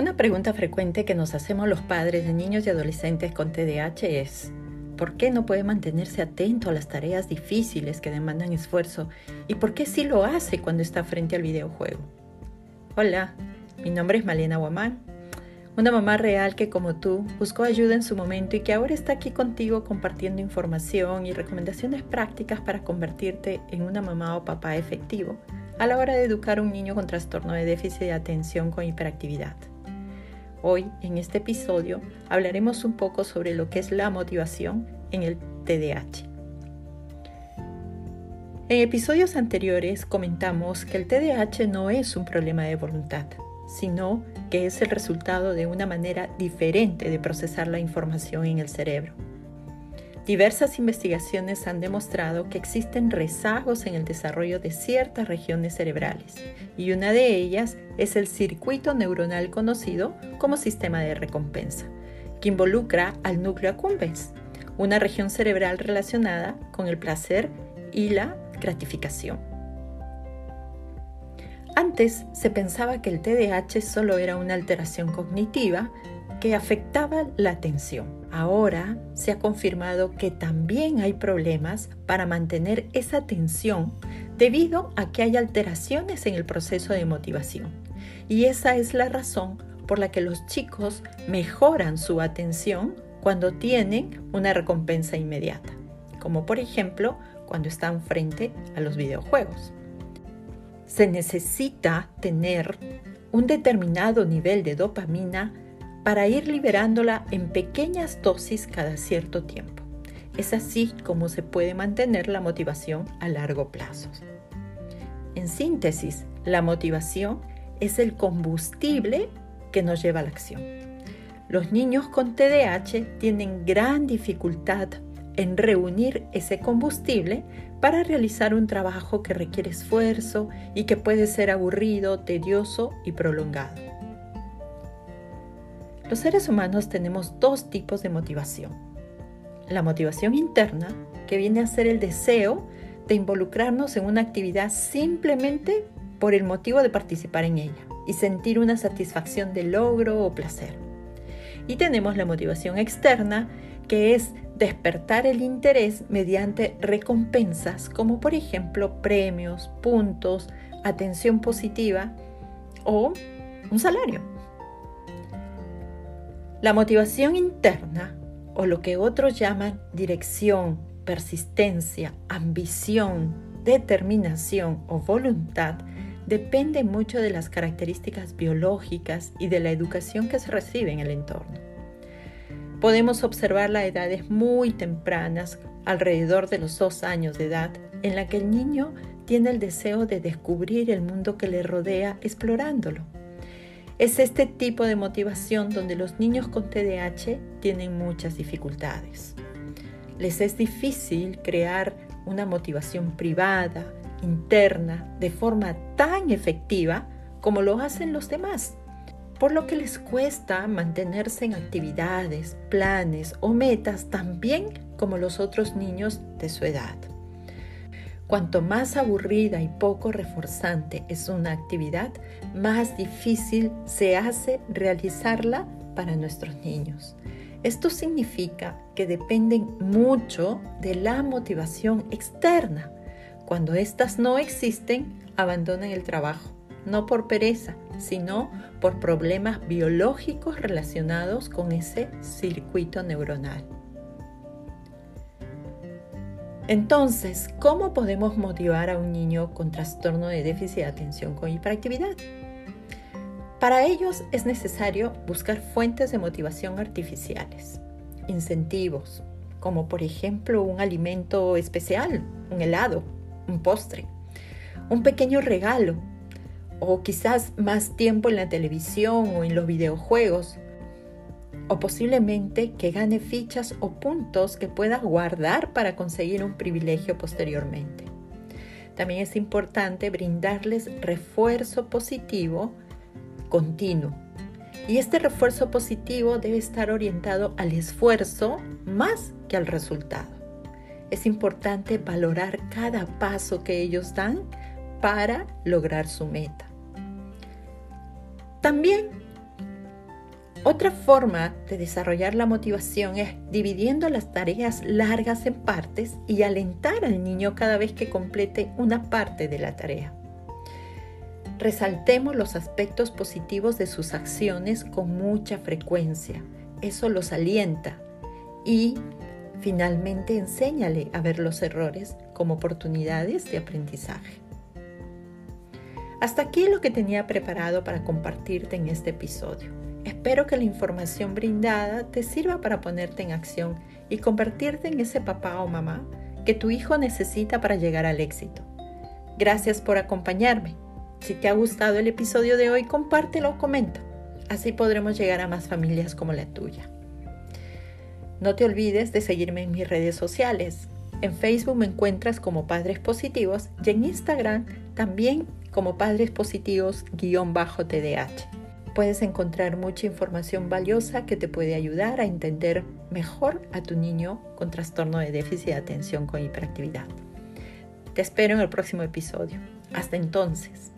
Una pregunta frecuente que nos hacemos los padres de niños y adolescentes con TDAH es, ¿por qué no puede mantenerse atento a las tareas difíciles que demandan esfuerzo? ¿Y por qué sí lo hace cuando está frente al videojuego? Hola, mi nombre es Malena Guamán, una mamá real que como tú buscó ayuda en su momento y que ahora está aquí contigo compartiendo información y recomendaciones prácticas para convertirte en una mamá o papá efectivo a la hora de educar a un niño con trastorno de déficit de atención con hiperactividad. Hoy, en este episodio, hablaremos un poco sobre lo que es la motivación en el TDAH. En episodios anteriores comentamos que el TDAH no es un problema de voluntad, sino que es el resultado de una manera diferente de procesar la información en el cerebro. Diversas investigaciones han demostrado que existen rezagos en el desarrollo de ciertas regiones cerebrales y una de ellas es el circuito neuronal conocido como sistema de recompensa, que involucra al núcleo accumbens, una región cerebral relacionada con el placer y la gratificación. Antes se pensaba que el TDAH solo era una alteración cognitiva que afectaba la atención. Ahora se ha confirmado que también hay problemas para mantener esa atención debido a que hay alteraciones en el proceso de motivación. Y esa es la razón por la que los chicos mejoran su atención cuando tienen una recompensa inmediata, como por ejemplo cuando están frente a los videojuegos. Se necesita tener un determinado nivel de dopamina para ir liberándola en pequeñas dosis cada cierto tiempo. Es así como se puede mantener la motivación a largo plazo. En síntesis, la motivación es el combustible que nos lleva a la acción. Los niños con TDAH tienen gran dificultad en reunir ese combustible para realizar un trabajo que requiere esfuerzo y que puede ser aburrido, tedioso y prolongado. Los seres humanos tenemos dos tipos de motivación. La motivación interna, que viene a ser el deseo de involucrarnos en una actividad simplemente por el motivo de participar en ella y sentir una satisfacción de logro o placer. Y tenemos la motivación externa, que es despertar el interés mediante recompensas como por ejemplo premios, puntos, atención positiva o un salario. La motivación interna, o lo que otros llaman dirección, persistencia, ambición, determinación o voluntad, depende mucho de las características biológicas y de la educación que se recibe en el entorno. Podemos observar a edades muy tempranas, alrededor de los dos años de edad, en la que el niño tiene el deseo de descubrir el mundo que le rodea explorándolo es este tipo de motivación donde los niños con TDAH tienen muchas dificultades. Les es difícil crear una motivación privada, interna, de forma tan efectiva como lo hacen los demás, por lo que les cuesta mantenerse en actividades, planes o metas tan bien como los otros niños de su edad. Cuanto más aburrida y poco reforzante es una actividad, más difícil se hace realizarla para nuestros niños. Esto significa que dependen mucho de la motivación externa. Cuando éstas no existen, abandonan el trabajo, no por pereza, sino por problemas biológicos relacionados con ese circuito neuronal. Entonces, ¿cómo podemos motivar a un niño con trastorno de déficit de atención con hiperactividad? Para ellos es necesario buscar fuentes de motivación artificiales, incentivos, como por ejemplo un alimento especial, un helado, un postre, un pequeño regalo, o quizás más tiempo en la televisión o en los videojuegos, o posiblemente que gane fichas o puntos que pueda guardar para conseguir un privilegio posteriormente. También es importante brindarles refuerzo positivo continuo. Y este refuerzo positivo debe estar orientado al esfuerzo más que al resultado. Es importante valorar cada paso que ellos dan para lograr su meta. También Otra forma de desarrollar la motivación es dividiendo las tareas largas en partes y alentar al niño cada vez que complete una parte de la tarea. Resaltemos los aspectos positivos de sus acciones con mucha frecuencia. Eso los alienta. Y finalmente enséñale a ver los errores como oportunidades de aprendizaje. Hasta aquí lo que tenía preparado para compartirte en este episodio. Espero que la información brindada te sirva para ponerte en acción y convertirte en ese papá o mamá que tu hijo necesita para llegar al éxito. Gracias por acompañarme. Si te ha gustado el episodio de hoy, compártelo o comenta. Así podremos llegar a más familias como la tuya. No te olvides de seguirme en mis redes sociales. En Facebook me encuentras como Padres Positivos y en Instagram también como Padres Positivos-TDH puedes encontrar mucha información valiosa que te puede ayudar a entender mejor a tu niño con trastorno de déficit de atención con hiperactividad. Te espero en el próximo episodio. Hasta entonces.